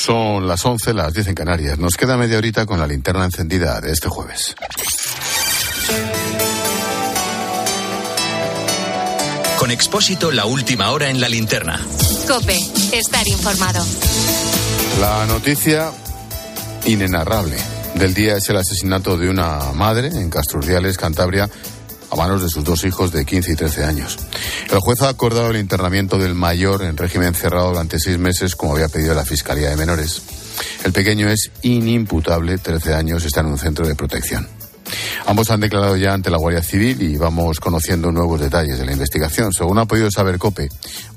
Son las 11, las 10 en Canarias. Nos queda media horita con la linterna encendida de este jueves. Con Expósito, la última hora en la linterna. Cope, estar informado. La noticia inenarrable del día es el asesinato de una madre en Castrurdiales, Cantabria, a manos de sus dos hijos de 15 y 13 años. El juez ha acordado el internamiento del mayor en régimen cerrado durante seis meses, como había pedido la Fiscalía de Menores. El pequeño es inimputable, 13 años, está en un centro de protección. Ambos han declarado ya ante la Guardia Civil y vamos conociendo nuevos detalles de la investigación. Según ha podido saber COPE,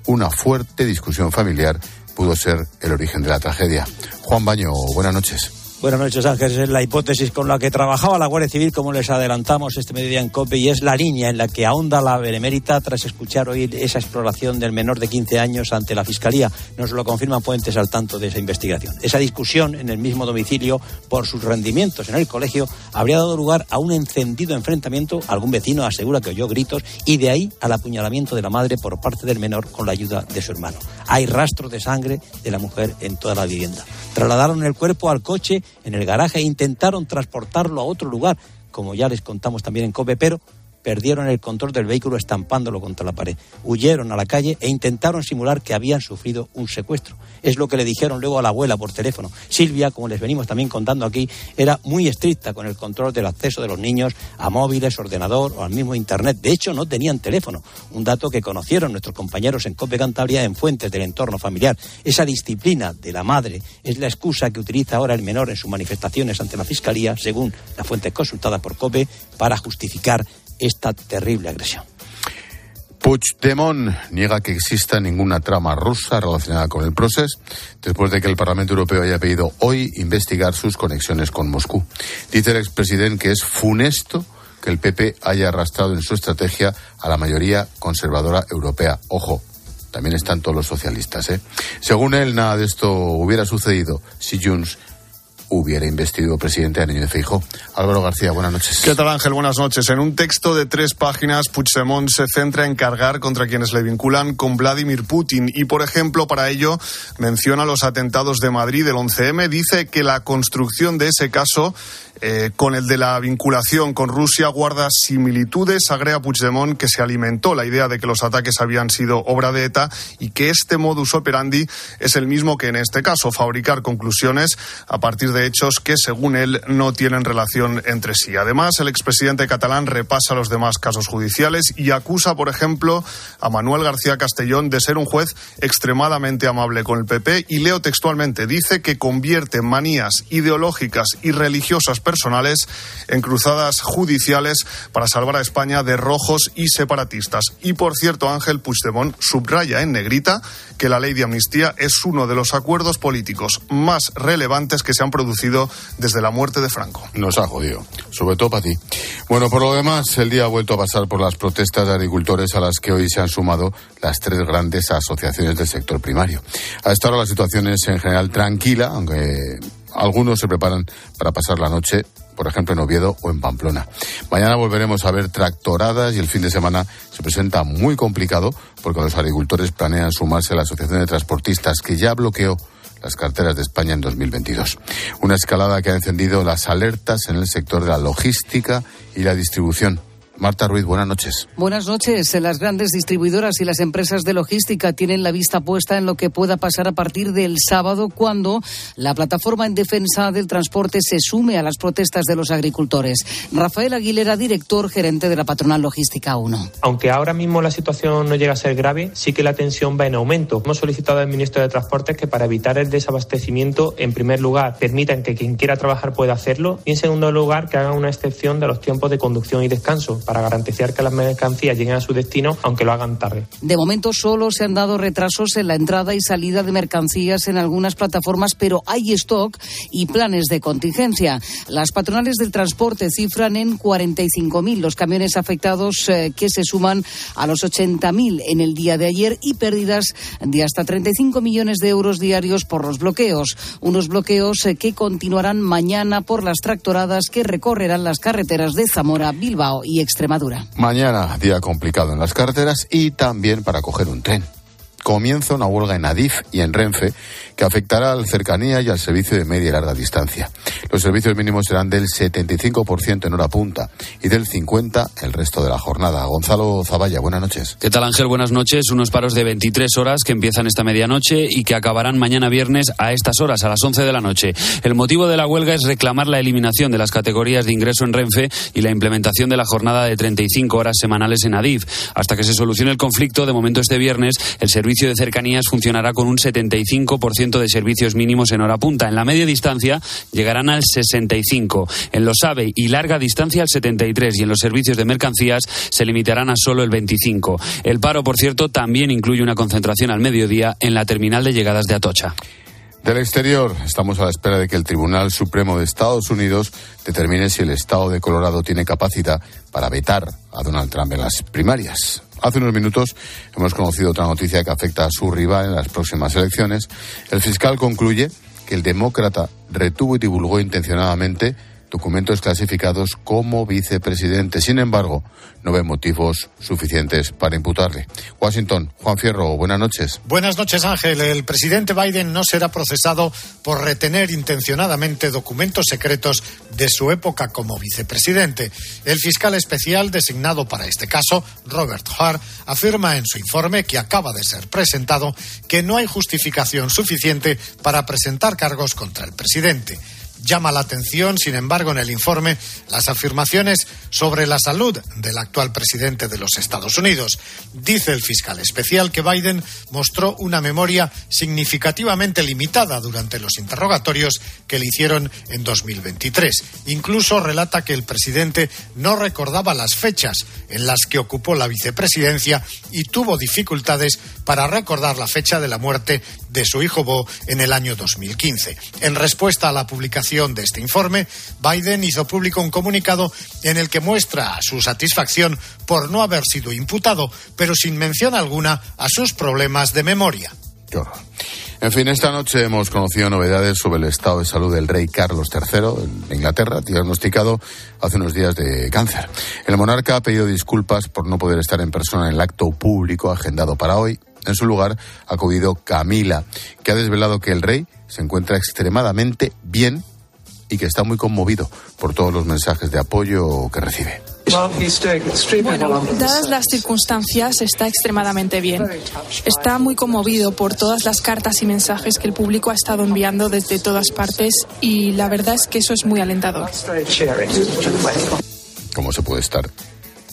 una fuerte discusión familiar pudo ser el origen de la tragedia. Juan Baño, buenas noches. Buenas noches, Ángeles. Es la hipótesis con la que trabajaba la Guardia Civil, como les adelantamos este mediodía en COPE, y es la línea en la que ahonda la Benemérita tras escuchar hoy esa exploración del menor de 15 años ante la Fiscalía. Nos lo confirman puentes al tanto de esa investigación. Esa discusión en el mismo domicilio por sus rendimientos en el colegio habría dado lugar a un encendido enfrentamiento. Algún vecino asegura que oyó gritos y de ahí al apuñalamiento de la madre por parte del menor con la ayuda de su hermano. Hay rastros de sangre de la mujer en toda la vivienda. Trasladaron el cuerpo al coche en el garaje e intentaron transportarlo a otro lugar, como ya les contamos también en COPE, pero perdieron el control del vehículo estampándolo contra la pared. Huyeron a la calle e intentaron simular que habían sufrido un secuestro. Es lo que le dijeron luego a la abuela por teléfono. Silvia, como les venimos también contando aquí, era muy estricta con el control del acceso de los niños a móviles, ordenador o al mismo Internet. De hecho, no tenían teléfono, un dato que conocieron nuestros compañeros en COPE Cantabria en fuentes del entorno familiar. Esa disciplina de la madre es la excusa que utiliza ahora el menor en sus manifestaciones ante la Fiscalía, según las fuentes consultadas por COPE, para justificar esta terrible agresión. Puigdemont niega que exista ninguna trama rusa relacionada con el proceso después de que el Parlamento Europeo haya pedido hoy investigar sus conexiones con Moscú. Dice el expresidente que es funesto que el PP haya arrastrado en su estrategia a la mayoría conservadora europea. Ojo, también están todos los socialistas. ¿eh? Según él, nada de esto hubiera sucedido si Junts hubiera investido presidente a Niño de Feijóo. Álvaro García, buenas noches. ¿Qué tal Ángel? Buenas noches. En un texto de tres páginas, Puigdemont se centra en cargar contra quienes le vinculan con Vladimir Putin y, por ejemplo, para ello menciona los atentados de Madrid del 11M. Dice que la construcción de ese caso eh, con el de la vinculación con Rusia guarda similitudes. Agrega Puigdemont que se alimentó la idea de que los ataques habían sido obra de ETA y que este modus operandi es el mismo que en este caso, fabricar conclusiones a partir de hechos que, según él, no tienen relación entre sí. Además, el expresidente catalán repasa los demás casos judiciales y acusa, por ejemplo, a Manuel García Castellón de ser un juez extremadamente amable con el PP y leo textualmente, dice que convierte manías ideológicas y religiosas personales en cruzadas judiciales para salvar a España de rojos y separatistas. Y por cierto, Ángel Puigdemont subraya en negrita que la ley de amnistía es uno de los acuerdos políticos más relevantes que se han producido desde la muerte de Franco. Nos ha jodido, sobre todo para ti. Bueno, por lo demás, el día ha vuelto a pasar por las protestas de agricultores a las que hoy se han sumado las tres grandes asociaciones del sector primario. A esta hora la situación es en general tranquila, aunque algunos se preparan para pasar la noche, por ejemplo, en Oviedo o en Pamplona. Mañana volveremos a ver tractoradas y el fin de semana se presenta muy complicado porque los agricultores planean sumarse a la Asociación de Transportistas que ya bloqueó las carteras de España en 2022. Una escalada que ha encendido las alertas en el sector de la logística y la distribución. Marta Ruiz, buenas noches. Buenas noches. Las grandes distribuidoras y las empresas de logística tienen la vista puesta en lo que pueda pasar a partir del sábado cuando la plataforma en defensa del transporte se sume a las protestas de los agricultores. Rafael Aguilera, director gerente de la patronal logística 1. Aunque ahora mismo la situación no llega a ser grave, sí que la tensión va en aumento. Hemos solicitado al ministro de Transportes que para evitar el desabastecimiento, en primer lugar, permitan que quien quiera trabajar pueda hacerlo y en segundo lugar, que hagan una excepción de los tiempos de conducción y descanso para garantizar que las mercancías lleguen a su destino, aunque lo hagan tarde. De momento solo se han dado retrasos en la entrada y salida de mercancías en algunas plataformas, pero hay stock y planes de contingencia. Las patronales del transporte cifran en 45.000 los camiones afectados eh, que se suman a los 80.000 en el día de ayer y pérdidas de hasta 35 millones de euros diarios por los bloqueos. Unos bloqueos eh, que continuarán mañana por las tractoradas que recorrerán las carreteras de Zamora, Bilbao y Mañana, día complicado en las carreteras y también para coger un tren. Comienza una huelga en Adif y en Renfe que afectará al cercanía y al servicio de media y larga distancia. Los servicios mínimos serán del 75% en hora punta y del 50% el resto de la jornada. Gonzalo Zavalla, buenas noches. ¿Qué tal Ángel? Buenas noches. Unos paros de 23 horas que empiezan esta medianoche y que acabarán mañana viernes a estas horas, a las 11 de la noche. El motivo de la huelga es reclamar la eliminación de las categorías de ingreso en Renfe y la implementación de la jornada de 35 horas semanales en Adif. Hasta que se solucione el conflicto, de momento este viernes, el servicio de cercanías funcionará con un 75% de servicios mínimos en hora punta. En la media distancia llegarán al 65. En los AVE y larga distancia al 73 y en los servicios de mercancías se limitarán a solo el 25. El paro, por cierto, también incluye una concentración al mediodía en la terminal de llegadas de Atocha. Del exterior, estamos a la espera de que el Tribunal Supremo de Estados Unidos determine si el Estado de Colorado tiene capacidad para vetar a Donald Trump en las primarias. Hace unos minutos hemos conocido otra noticia que afecta a su rival en las próximas elecciones. El fiscal concluye que el demócrata retuvo y divulgó intencionadamente documentos clasificados como vicepresidente. Sin embargo, no ve motivos suficientes para imputarle. Washington, Juan Fierro, buenas noches. Buenas noches, Ángel. El presidente Biden no será procesado por retener intencionadamente documentos secretos de su época como vicepresidente. El fiscal especial designado para este caso, Robert Hart, afirma en su informe que acaba de ser presentado que no hay justificación suficiente para presentar cargos contra el presidente. Llama la atención, sin embargo, en el informe las afirmaciones sobre la salud del actual presidente de los Estados Unidos. Dice el fiscal especial que Biden mostró una memoria significativamente limitada durante los interrogatorios que le hicieron en 2023. Incluso relata que el presidente no recordaba las fechas en las que ocupó la vicepresidencia y tuvo dificultades para recordar la fecha de la muerte de su hijo Bo en el año 2015. En respuesta a la publicación de este informe, Biden hizo público un comunicado en el que muestra su satisfacción por no haber sido imputado, pero sin mención alguna a sus problemas de memoria. En fin, esta noche hemos conocido novedades sobre el estado de salud del rey Carlos III en Inglaterra, diagnosticado hace unos días de cáncer. El monarca ha pedido disculpas por no poder estar en persona en el acto público agendado para hoy. En su lugar ha acudido Camila, que ha desvelado que el rey se encuentra extremadamente bien y que está muy conmovido por todos los mensajes de apoyo que recibe. Bueno, dadas las circunstancias, está extremadamente bien. Está muy conmovido por todas las cartas y mensajes que el público ha estado enviando desde todas partes y la verdad es que eso es muy alentador. ¿Cómo se puede estar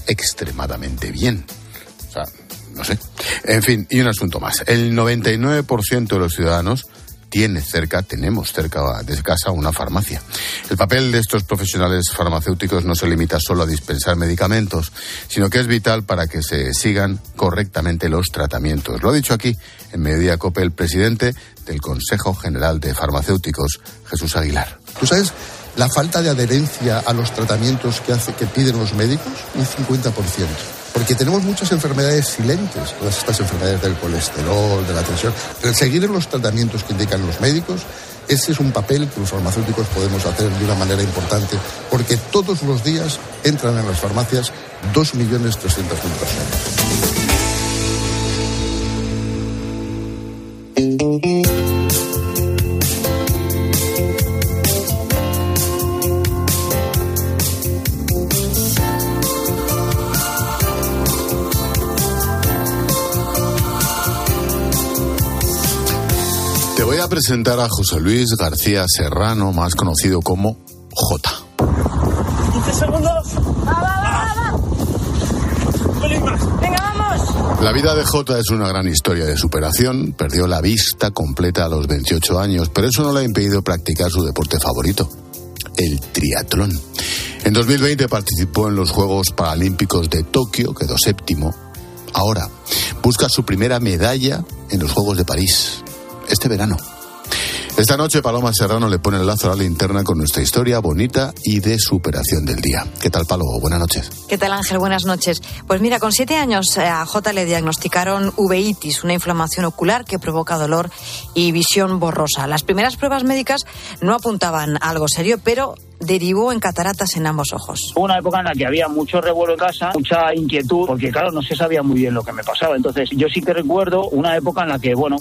extremadamente bien? O sea, no. En fin, y un asunto más. El 99% de los ciudadanos tiene cerca, tenemos cerca de casa una farmacia. El papel de estos profesionales farmacéuticos no se limita solo a dispensar medicamentos, sino que es vital para que se sigan correctamente los tratamientos. Lo ha dicho aquí en Mediodía Cope el presidente del Consejo General de Farmacéuticos, Jesús Aguilar. ¿Tú sabes la falta de adherencia a los tratamientos que, hace, que piden los médicos? Un 50% porque tenemos muchas enfermedades silentes, todas estas enfermedades del colesterol, de la tensión. seguir los tratamientos que indican los médicos, ese es un papel que los farmacéuticos podemos hacer de una manera importante, porque todos los días entran en las farmacias 2.300.000 personas. Presentar a José Luis García Serrano, más conocido como J. 15 segundos. Va, va, va, va. Venga, vamos. La vida de J es una gran historia de superación. Perdió la vista completa a los 28 años, pero eso no le ha impedido practicar su deporte favorito, el triatlón. En 2020 participó en los Juegos Paralímpicos de Tokio, quedó séptimo. Ahora busca su primera medalla en los Juegos de París, este verano. Esta noche Paloma Serrano le pone el lazo a la linterna con nuestra historia bonita y de superación del día. ¿Qué tal, Palo? Buenas noches. ¿Qué tal, Ángel? Buenas noches. Pues mira, con siete años eh, a J le diagnosticaron uveitis, una inflamación ocular que provoca dolor y visión borrosa. Las primeras pruebas médicas no apuntaban a algo serio, pero derivó en cataratas en ambos ojos. Una época en la que había mucho revuelo en casa, mucha inquietud, porque claro, no se sabía muy bien lo que me pasaba. Entonces, yo sí que recuerdo una época en la que, bueno,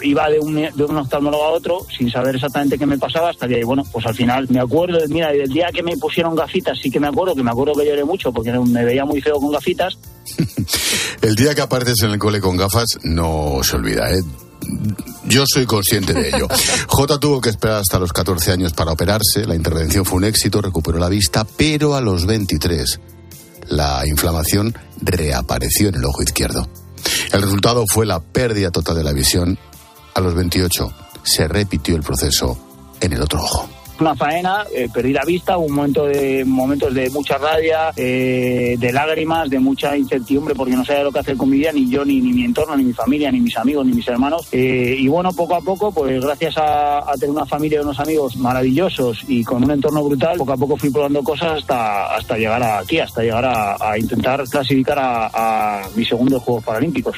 iba de un, de un oftalmólogo a otro sin saber exactamente qué me pasaba, hasta que, bueno, pues al final me acuerdo, mira, del día que me pusieron gafitas, sí que me acuerdo, que me acuerdo que lloré mucho porque me veía muy feo con gafitas. el día que apareces en el cole con gafas no se olvida, ¿eh? Yo soy consciente de ello. J tuvo que esperar hasta los 14 años para operarse. La intervención fue un éxito, recuperó la vista, pero a los 23 la inflamación reapareció en el ojo izquierdo. El resultado fue la pérdida total de la visión. A los 28 se repitió el proceso en el otro ojo una faena, eh, perdí la vista, un momento de momentos de mucha rabia, eh, de lágrimas, de mucha incertidumbre porque no sabía lo que hacer con mi vida, ni yo, ni, ni mi entorno, ni mi familia, ni mis amigos, ni mis hermanos. Eh, y bueno, poco a poco, pues gracias a, tener una familia y unos amigos maravillosos y con un entorno brutal, poco a poco fui probando cosas hasta, hasta llegar aquí, hasta llegar a, intentar clasificar a, a mis segundos Juegos Paralímpicos.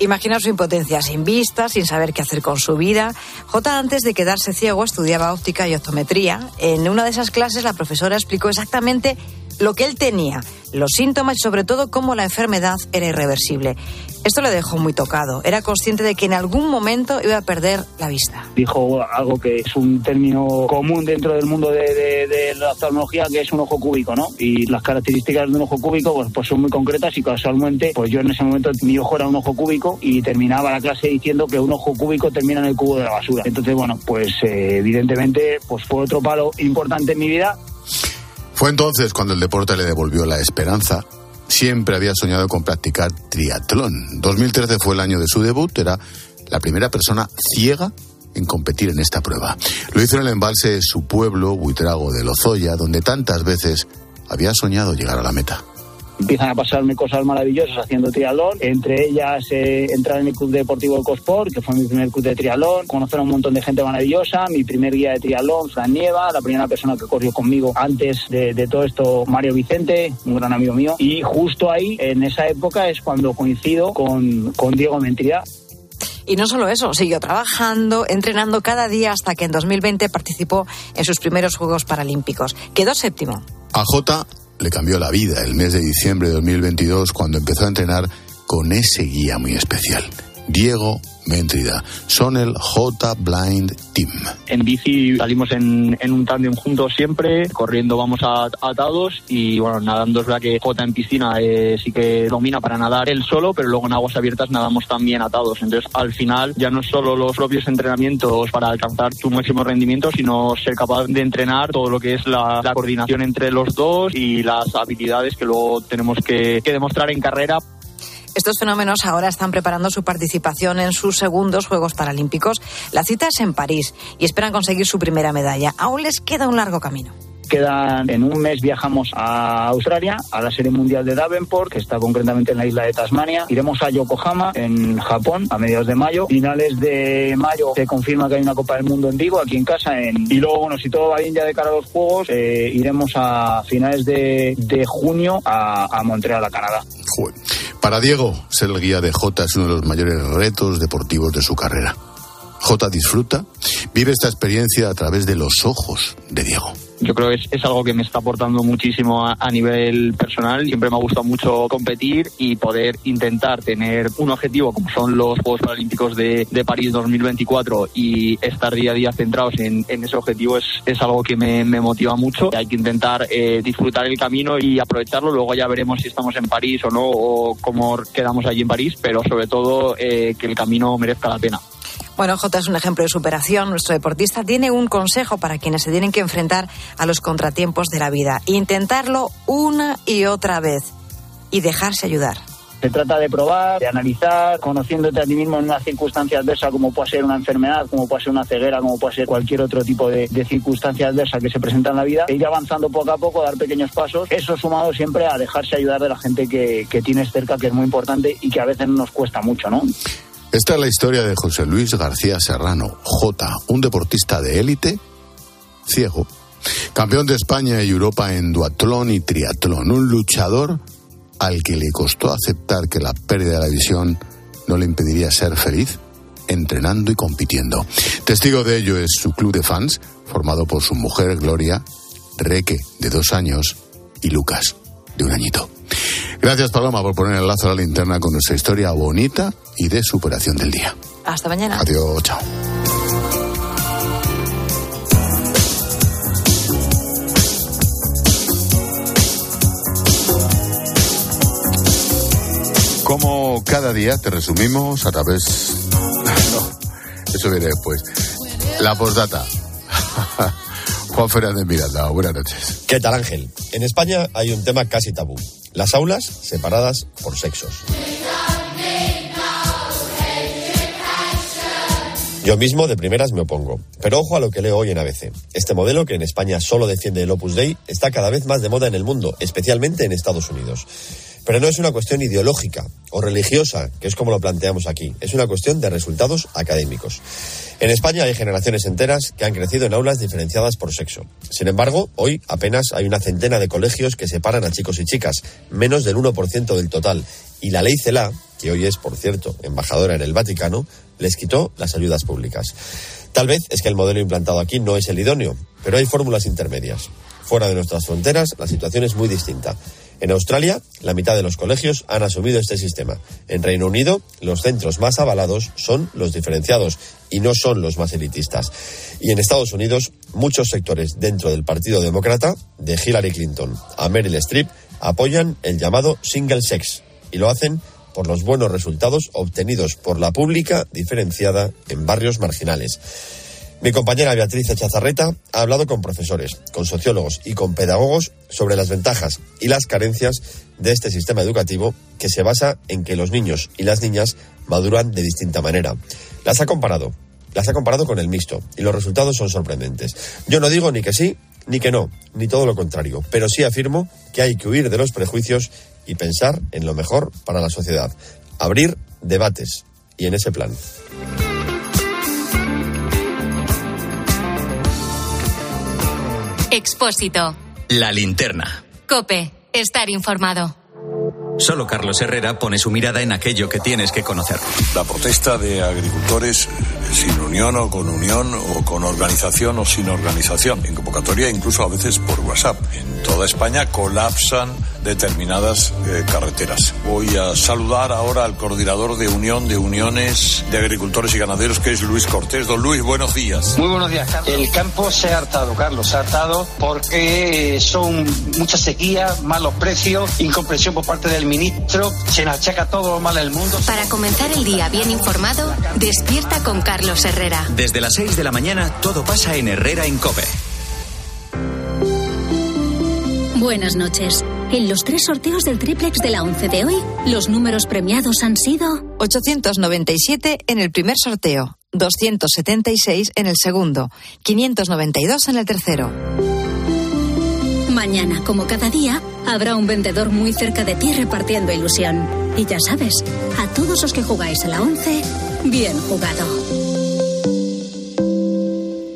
Imagina su impotencia, sin vista, sin saber qué hacer con su vida. J, antes de quedarse ciego, estudiaba óptica y optometría. En una de esas clases, la profesora explicó exactamente lo que él tenía, los síntomas y sobre todo cómo la enfermedad era irreversible. Esto le dejó muy tocado. Era consciente de que en algún momento iba a perder la vista. Dijo algo que es un término común dentro del mundo de, la oftalmología, que es un ojo cúbico, ¿no? Y las características de un ojo cúbico pues, pues, son muy concretas y casualmente, pues yo en ese momento mi ojo era un ojo cúbico y terminaba la clase diciendo que un ojo cúbico termina en el cubo de la basura. Entonces, bueno, pues eh, evidentemente pues fue otro palo importante en mi vida fue entonces cuando el deporte le devolvió la esperanza. Siempre había soñado con practicar triatlón. 2013 fue el año de su debut, era la primera persona ciega en competir en esta prueba. Lo hizo en el embalse de su pueblo, Buitrago de Lozoya, donde tantas veces había soñado llegar a la meta empiezan a pasarme cosas maravillosas haciendo triatlón, entre ellas eh, entrar en el Club Deportivo Ecosport, que fue mi primer club de triatlón, conocer a un montón de gente maravillosa, mi primer guía de triatlón, Fran Nieva, la primera persona que corrió conmigo antes de, todo esto, Mario Vicente, un gran amigo mío, y justo ahí, en esa época, es cuando coincido con, con Diego Mentría. Y no solo eso, siguió trabajando, entrenando cada día hasta que en 2020 participó en sus primeros Juegos Paralímpicos. Quedó séptimo. A J le cambió la vida el mes de diciembre de 2022 cuando empezó a entrenar con ese guía muy especial, Diego Méntrida. Son el J Blind Team. En bici salimos en, un tándem juntos siempre, corriendo vamos atados y bueno, nadando es verdad que J en piscina eh, sí que domina para nadar él solo, pero luego en aguas abiertas nadamos también atados. Entonces al final ya no es solo los propios entrenamientos para alcanzar tu máximo rendimiento, sino ser capaz de entrenar todo lo que es la, coordinación entre los dos y las habilidades que luego tenemos que demostrar en carrera estos fenómenos ahora están preparando su participación en sus segundos Juegos Paralímpicos. La cita es en París y esperan conseguir su primera medalla. Aún les queda un largo camino. Quedan, en un mes viajamos a Australia, a la Serie Mundial de Davenport, que está concretamente en la isla de Tasmania. Iremos a Yokohama, en Japón, a mediados de mayo. Finales de mayo se confirma que hay una Copa del Mundo en Vigo, aquí en casa. En... Y luego, bueno, si todo va bien ya de cara a los Juegos, eh, iremos a finales de, junio a, a Montreal, a Canadá. Para Diego, ser el guía de Jota es uno de los mayores retos deportivos de su carrera. J disfruta, vive esta experiencia a través de los ojos de Diego yo creo que es, algo que me está aportando muchísimo a, nivel personal. Siempre me ha gustado mucho competir y poder intentar tener un objetivo como son los Juegos Paralímpicos de, París 2024 y estar día a día centrados en, ese objetivo es, es algo que me, motiva mucho. Hay que intentar eh, disfrutar el camino y aprovecharlo. Luego ya veremos si estamos en París o no o cómo quedamos allí en París, pero sobre todo eh, que el camino merezca la pena. Bueno, J es un ejemplo de superación. Nuestro deportista tiene un consejo para quienes se tienen que enfrentar a los contratiempos de la vida. Intentarlo una y otra vez y dejarse ayudar. Se trata de probar, de analizar, conociéndote a ti mismo en una circunstancia adversa como puede ser una enfermedad, como puede ser una ceguera, como puede ser cualquier otro tipo de, circunstancia adversa que se presenta en la vida, e ir avanzando poco a poco, dar pequeños pasos. Eso sumado siempre a dejarse ayudar de la gente que, que tienes cerca, que es muy importante y que a veces nos cuesta mucho, ¿no? Esta es la historia de José Luis García Serrano, J, un deportista de élite, ciego, campeón de España y Europa en duatlón y triatlón, un luchador al que le costó aceptar que la pérdida de la visión no le impediría ser feliz entrenando y compitiendo. Testigo de ello es su club de fans, formado por su mujer Gloria Reque, de dos años, y Lucas, de un añito. Gracias, Paloma, por poner el lazo a la linterna con nuestra historia bonita y de superación del día. Hasta mañana. Adiós, chao. Como cada día te resumimos a través... No, eso viene después. La postdata. Juan Fernández Miranda, buenas noches. ¿Qué tal Ángel? En España hay un tema casi tabú. Las aulas separadas por sexos. Yo mismo de primeras me opongo. Pero ojo a lo que leo hoy en ABC. Este modelo, que en España solo defiende el Opus Dei, está cada vez más de moda en el mundo, especialmente en Estados Unidos. Pero no es una cuestión ideológica o religiosa, que es como lo planteamos aquí. Es una cuestión de resultados académicos. En España hay generaciones enteras que han crecido en aulas diferenciadas por sexo. Sin embargo, hoy apenas hay una centena de colegios que separan a chicos y chicas, menos del 1% del total. Y la ley CELA, que hoy es, por cierto, embajadora en el Vaticano, les quitó las ayudas públicas. Tal vez es que el modelo implantado aquí no es el idóneo, pero hay fórmulas intermedias. Fuera de nuestras fronteras, la situación es muy distinta. En Australia, la mitad de los colegios han asumido este sistema. En Reino Unido, los centros más avalados son los diferenciados y no son los más elitistas. Y en Estados Unidos, muchos sectores dentro del Partido Demócrata, de Hillary Clinton a Meryl Streep, apoyan el llamado single sex y lo hacen por los buenos resultados obtenidos por la pública diferenciada en barrios marginales. Mi compañera Beatriz Chazarreta ha hablado con profesores, con sociólogos y con pedagogos sobre las ventajas y las carencias de este sistema educativo que se basa en que los niños y las niñas maduran de distinta manera. Las ha comparado, las ha comparado con el mixto y los resultados son sorprendentes. Yo no digo ni que sí ni que no, ni todo lo contrario, pero sí afirmo que hay que huir de los prejuicios y pensar en lo mejor para la sociedad. Abrir debates y en ese plan. Expósito. La linterna. Cope. Estar informado. Solo Carlos Herrera pone su mirada en aquello que tienes que conocer. La protesta de agricultores sin unión o con unión o con organización o sin organización. En convocatoria incluso a veces por WhatsApp. En toda España colapsan determinadas eh, carreteras. Voy a saludar ahora al coordinador de Unión de Uniones de Agricultores y Ganaderos, que es Luis Cortés. Don Luis, buenos días. Muy buenos días, Carlos. El campo se ha hartado, Carlos, se ha hartado porque son mucha sequía, malos precios, incomprensión por parte del ministro, se nos achaca todo lo mal del mundo. Para comenzar el día bien informado, despierta con Carlos Herrera. Desde las 6 de la mañana todo pasa en Herrera en Cope. Buenas noches. En los tres sorteos del triplex de la 11 de hoy, los números premiados han sido 897 en el primer sorteo, 276 en el segundo, 592 en el tercero. Mañana, como cada día, habrá un vendedor muy cerca de ti repartiendo ilusión. Y ya sabes, a todos los que jugáis a la 11, bien jugado.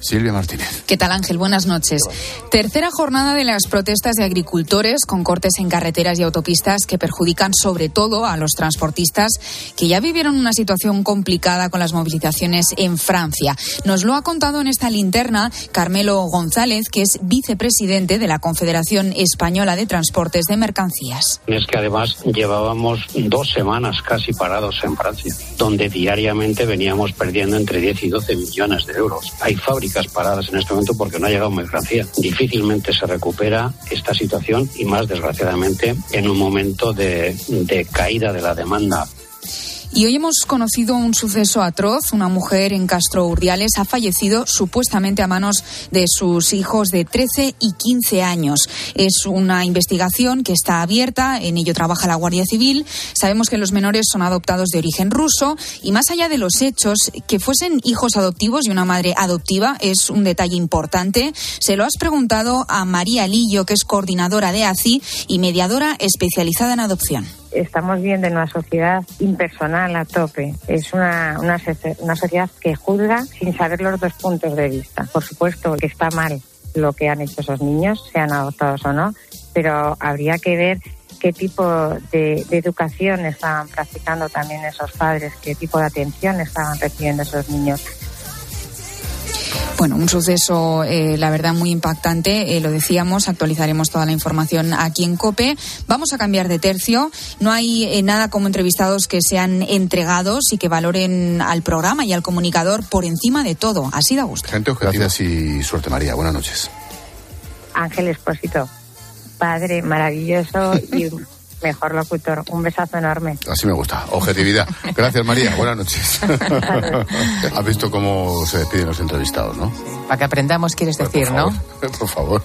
Silvia Martínez. ¿Qué tal Ángel? Buenas noches. Tercera jornada de las protestas de agricultores con cortes en carreteras y autopistas que perjudican sobre todo a los transportistas que ya vivieron una situación complicada con las movilizaciones en Francia. Nos lo ha contado en esta linterna Carmelo González, que es vicepresidente de la Confederación Española de Transportes de Mercancías. Es que además llevábamos dos semanas casi parados en Francia, donde diariamente veníamos perdiendo entre 10 y 12 millones de euros. Hay fábricas paradas en este momento porque no ha llegado mercancía. Difícilmente se recupera esta situación y más desgraciadamente en un momento de, de caída de la demanda Y hoy hemos conocido un suceso atroz. Una mujer en Castro Urdiales ha fallecido supuestamente a manos de sus hijos de 13 y 15 años. Es una investigación que está abierta, en ello trabaja la Guardia Civil. Sabemos que los menores son adoptados de origen ruso y más allá de los hechos, que fuesen hijos adoptivos y una madre adoptiva es un detalle importante. Se lo has preguntado a María Lillo, que es coordinadora de ACI y mediadora especializada en adopción estamos viendo en una sociedad impersonal a tope. Es una, una, una, sociedad que juzga sin saber los dos puntos de vista. Por supuesto que está mal lo que han hecho esos niños, sean adoptados o no, pero habría que ver qué tipo de, de educación estaban practicando también esos padres, qué tipo de atención estaban recibiendo esos niños bueno, un suceso, eh, la verdad, muy impactante. Eh, lo decíamos, actualizaremos toda la información aquí en COPE. Vamos a cambiar de tercio. No hay eh, nada como entrevistados que sean entregados y que valoren al programa y al comunicador por encima de todo. Así da gusto. Gente Gracias y suerte, María. Buenas noches. Ángel Espósito, padre maravilloso y mejor locutor. Un besazo enorme. Así me gusta. Objetividad. Gracias, María. Buenas noches. Has visto cómo se despiden los entrevistados, ¿no? Para que aprendamos, quieres Pues, decir, por ¿no? favor, Por favor.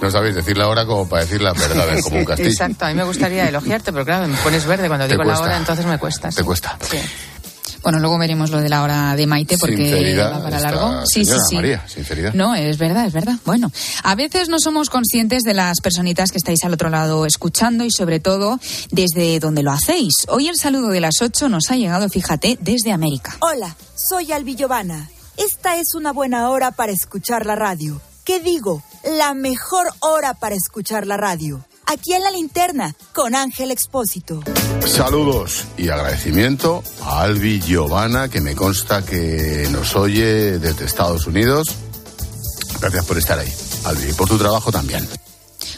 No sabéis decir la hora como para decir la verdad, como un castillo. Exacto, a mí me gustaría elogiarte, pero claro, me pones verde cuando Te digo la cuesta. hora, entonces me cuesta. Te cuesta. Sí. Bueno, luego veremos lo de la hora de Maite porque Sinceridad. va para largo. Sí, sí, sí. María, sinceridad. No, es verdad, es verdad. Bueno, a veces no somos conscientes de las personitas que estáis al otro lado escuchando y sobre todo desde donde lo hacéis. Hoy el saludo de las 8 nos ha llegado, fíjate, desde América. Hola, soy Albi Giovanna. Esta es una buena hora para escuchar la radio. ¿Qué digo? La mejor hora para escuchar la radio. Aquí en la linterna, con Ángel Expósito. Saludos y agradecimiento a Albi Giovanna, que me consta que nos oye desde Estados Unidos. Gracias por estar ahí, Albi, y por tu trabajo también.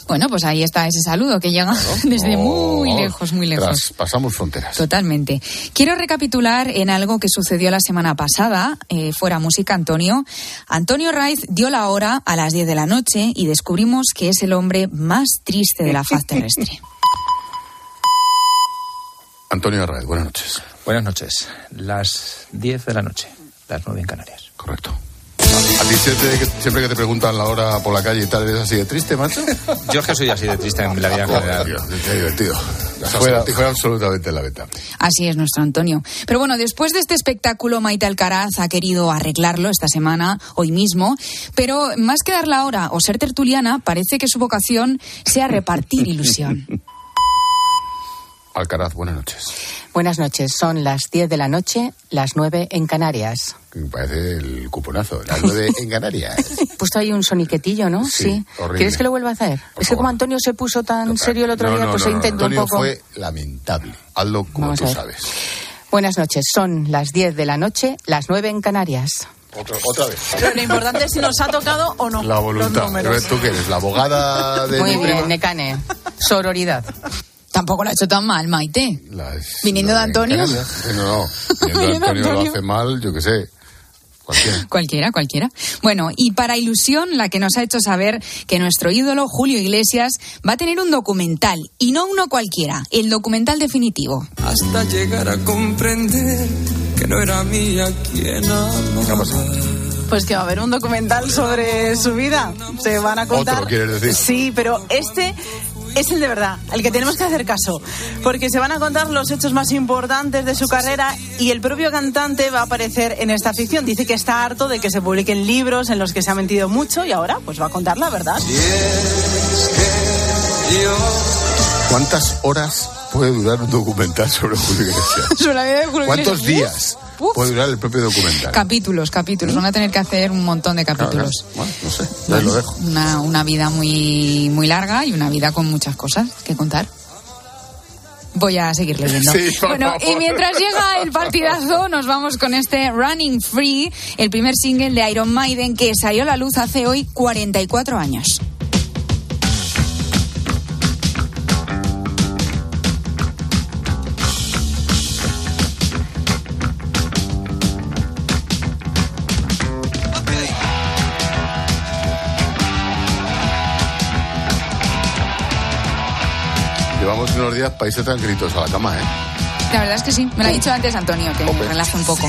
Bueno, pues ahí está ese saludo que llega desde muy Oh, lejos, muy lejos. Traspasamos fronteras. Totalmente. Quiero recapitular en algo que sucedió la semana pasada, eh, fuera música, Antonio. Antonio Raiz dio la hora a las 10 de la noche y descubrimos que es el hombre más triste de la faz terrestre. Antonio Arraez, buenas noches. Buenas noches. Las 10 de la noche, las 9 en Canarias. Correcto. ¿A ti siempre que, siempre que te preguntan la hora por la calle y tal, eres así de triste, macho? Yo es que soy así de triste en la vida en general. qué divertido. Fue, fue absolutamente lamentable. Así es nuestro Antonio. Pero bueno, después de este espectáculo, Maite Alcaraz ha querido arreglarlo esta semana, hoy mismo. Pero más que dar la hora o ser tertuliana, parece que su vocación sea repartir ilusión. Alcaraz, buenas noches. Buenas noches, son las 10 de la noche, las 9 en Canarias. Me parece el cuponazo, las nueve en Canarias. Puesto ahí un soniquetillo, ¿no? Sí, horrible. ¿Quieres que lo vuelva a hacer? es que como Antonio se puso tan serio el otro No, día, no, pues no, he no, intentado un Antonio poco. fue lamentable. Hazlo como Vamos tú sabes. Buenas noches, son las 10 de la noche, las 9 en Canarias. Otro- otra vez. Pero lo importante es si nos ha tocado o no. La Los voluntad. números. ¿Tú qué eres? ¿La abogada de Muy bien, prima? Necane. Sororidad. Tampoco lo ha hecho tan mal, Maite. Las- Viniendo de Antonio. Canarias. No, no. Viniendo de Antonio lo hace mal, yo qué sé. Cualquiera. Cualquiera, cualquiera. Bueno, y para ilusión, la que nos ha hecho saber que nuestro ídolo, Julio Iglesias, va a tener un documental, y no uno cualquiera, el documental definitivo. hasta llegar a comprender que no era mía quien amaba. Pues que va a haber un documental sobre su vida. Se van a contar. Otro, quieres decir. Sí, pero este es el de verdad, el que tenemos que hacer caso. Porque se van a contar los hechos más importantes de su carrera y el propio cantante va a aparecer en esta ficción. Dice que está harto de que se publiquen libros en los que se ha mentido mucho y ahora pues va a contar la verdad. ¿Cuántas horas puede durar un documental sobre Julio Iglesias? Sobre la vida de Julio ¿Cuántos días Uf. puede durar el propio documental? Capítulos, capítulos. Van a tener que hacer un montón de capítulos. Bueno, no sé, ya lo dejo. Una, una vida muy, muy larga y una vida con muchas cosas que contar. Voy a seguir leyendo. Sí, bueno, y mientras llega el partidazo, nos vamos con este Running Free, el primer single de Iron Maiden que salió a la luz hace hoy 44 años. Unos días países tranquilitos a la cama, ¿eh? La verdad es que sí, me lo ha dicho antes Antonio, que me relaje un poco.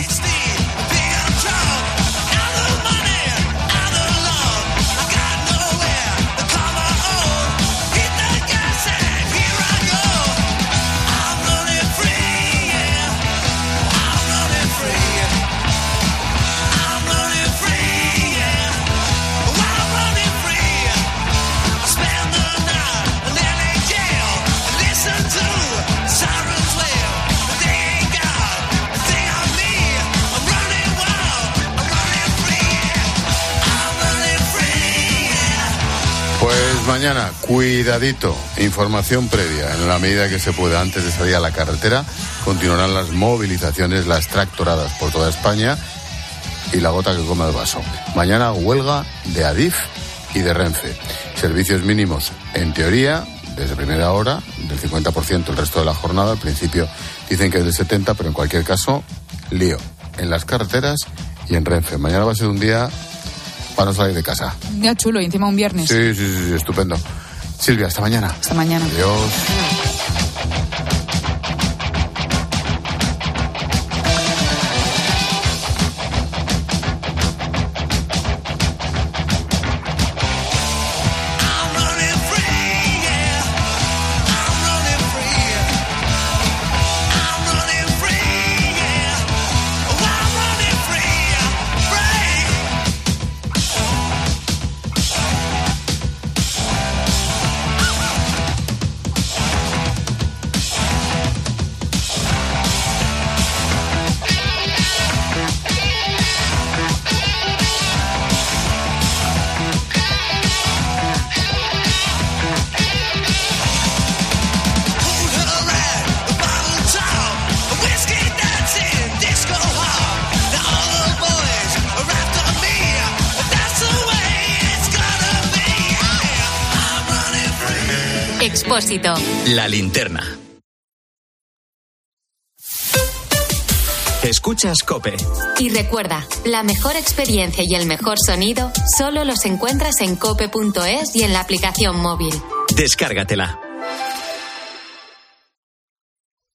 Mañana, cuidadito, información previa. En la medida que se pueda, antes de salir a la carretera, continuarán las movilizaciones, las tractoradas por toda España y la gota que come el vaso. Mañana, huelga de Adif y de Renfe. Servicios mínimos, en teoría, desde primera hora, del 50% el resto de la jornada. Al principio dicen que es del 70%, pero en cualquier caso, lío. En las carreteras y en Renfe. Mañana va a ser un día para no salir de casa. Día chulo y encima un viernes. Sí, sí, sí, sí, estupendo. Silvia, hasta mañana. Hasta mañana. Adiós. Expósito. La linterna. Escuchas Cope. Y recuerda, la mejor experiencia y el mejor sonido solo los encuentras en cope.es y en la aplicación móvil. Descárgatela.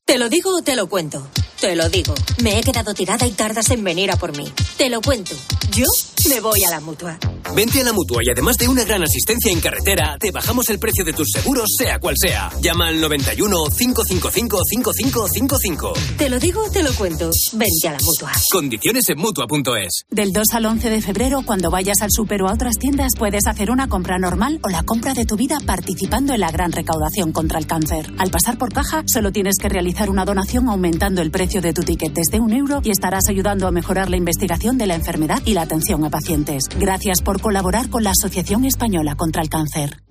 Te lo digo o te lo cuento. Te lo digo. Me he quedado tirada y tardas en venir a por mí. Te lo cuento. Yo me voy a la mutua. Vente a la mutua y además de una gran asistencia en carretera, te bajamos el precio de tus seguros, sea cual sea. Llama al 91 555 5555. Te lo digo o te lo cuento. Vente a la mutua. Condiciones en mutua.es. Del 2 al 11 de febrero, cuando vayas al súper o a otras tiendas, puedes hacer una compra normal o la compra de tu vida participando en la gran recaudación contra el cáncer. Al pasar por caja, solo tienes que realizar una donación aumentando el precio de tu ticket desde un euro y estarás ayudando a mejorar la investigación de la enfermedad y la atención a pacientes. Gracias por colaborar con la Asociación Española contra el Cáncer.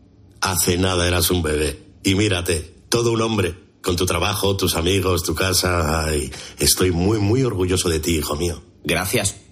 Hace nada eras un bebé. Y mírate, todo un hombre. Con tu trabajo, tus amigos, tu casa. Ay, estoy muy, muy orgulloso de ti, hijo mío. Gracias.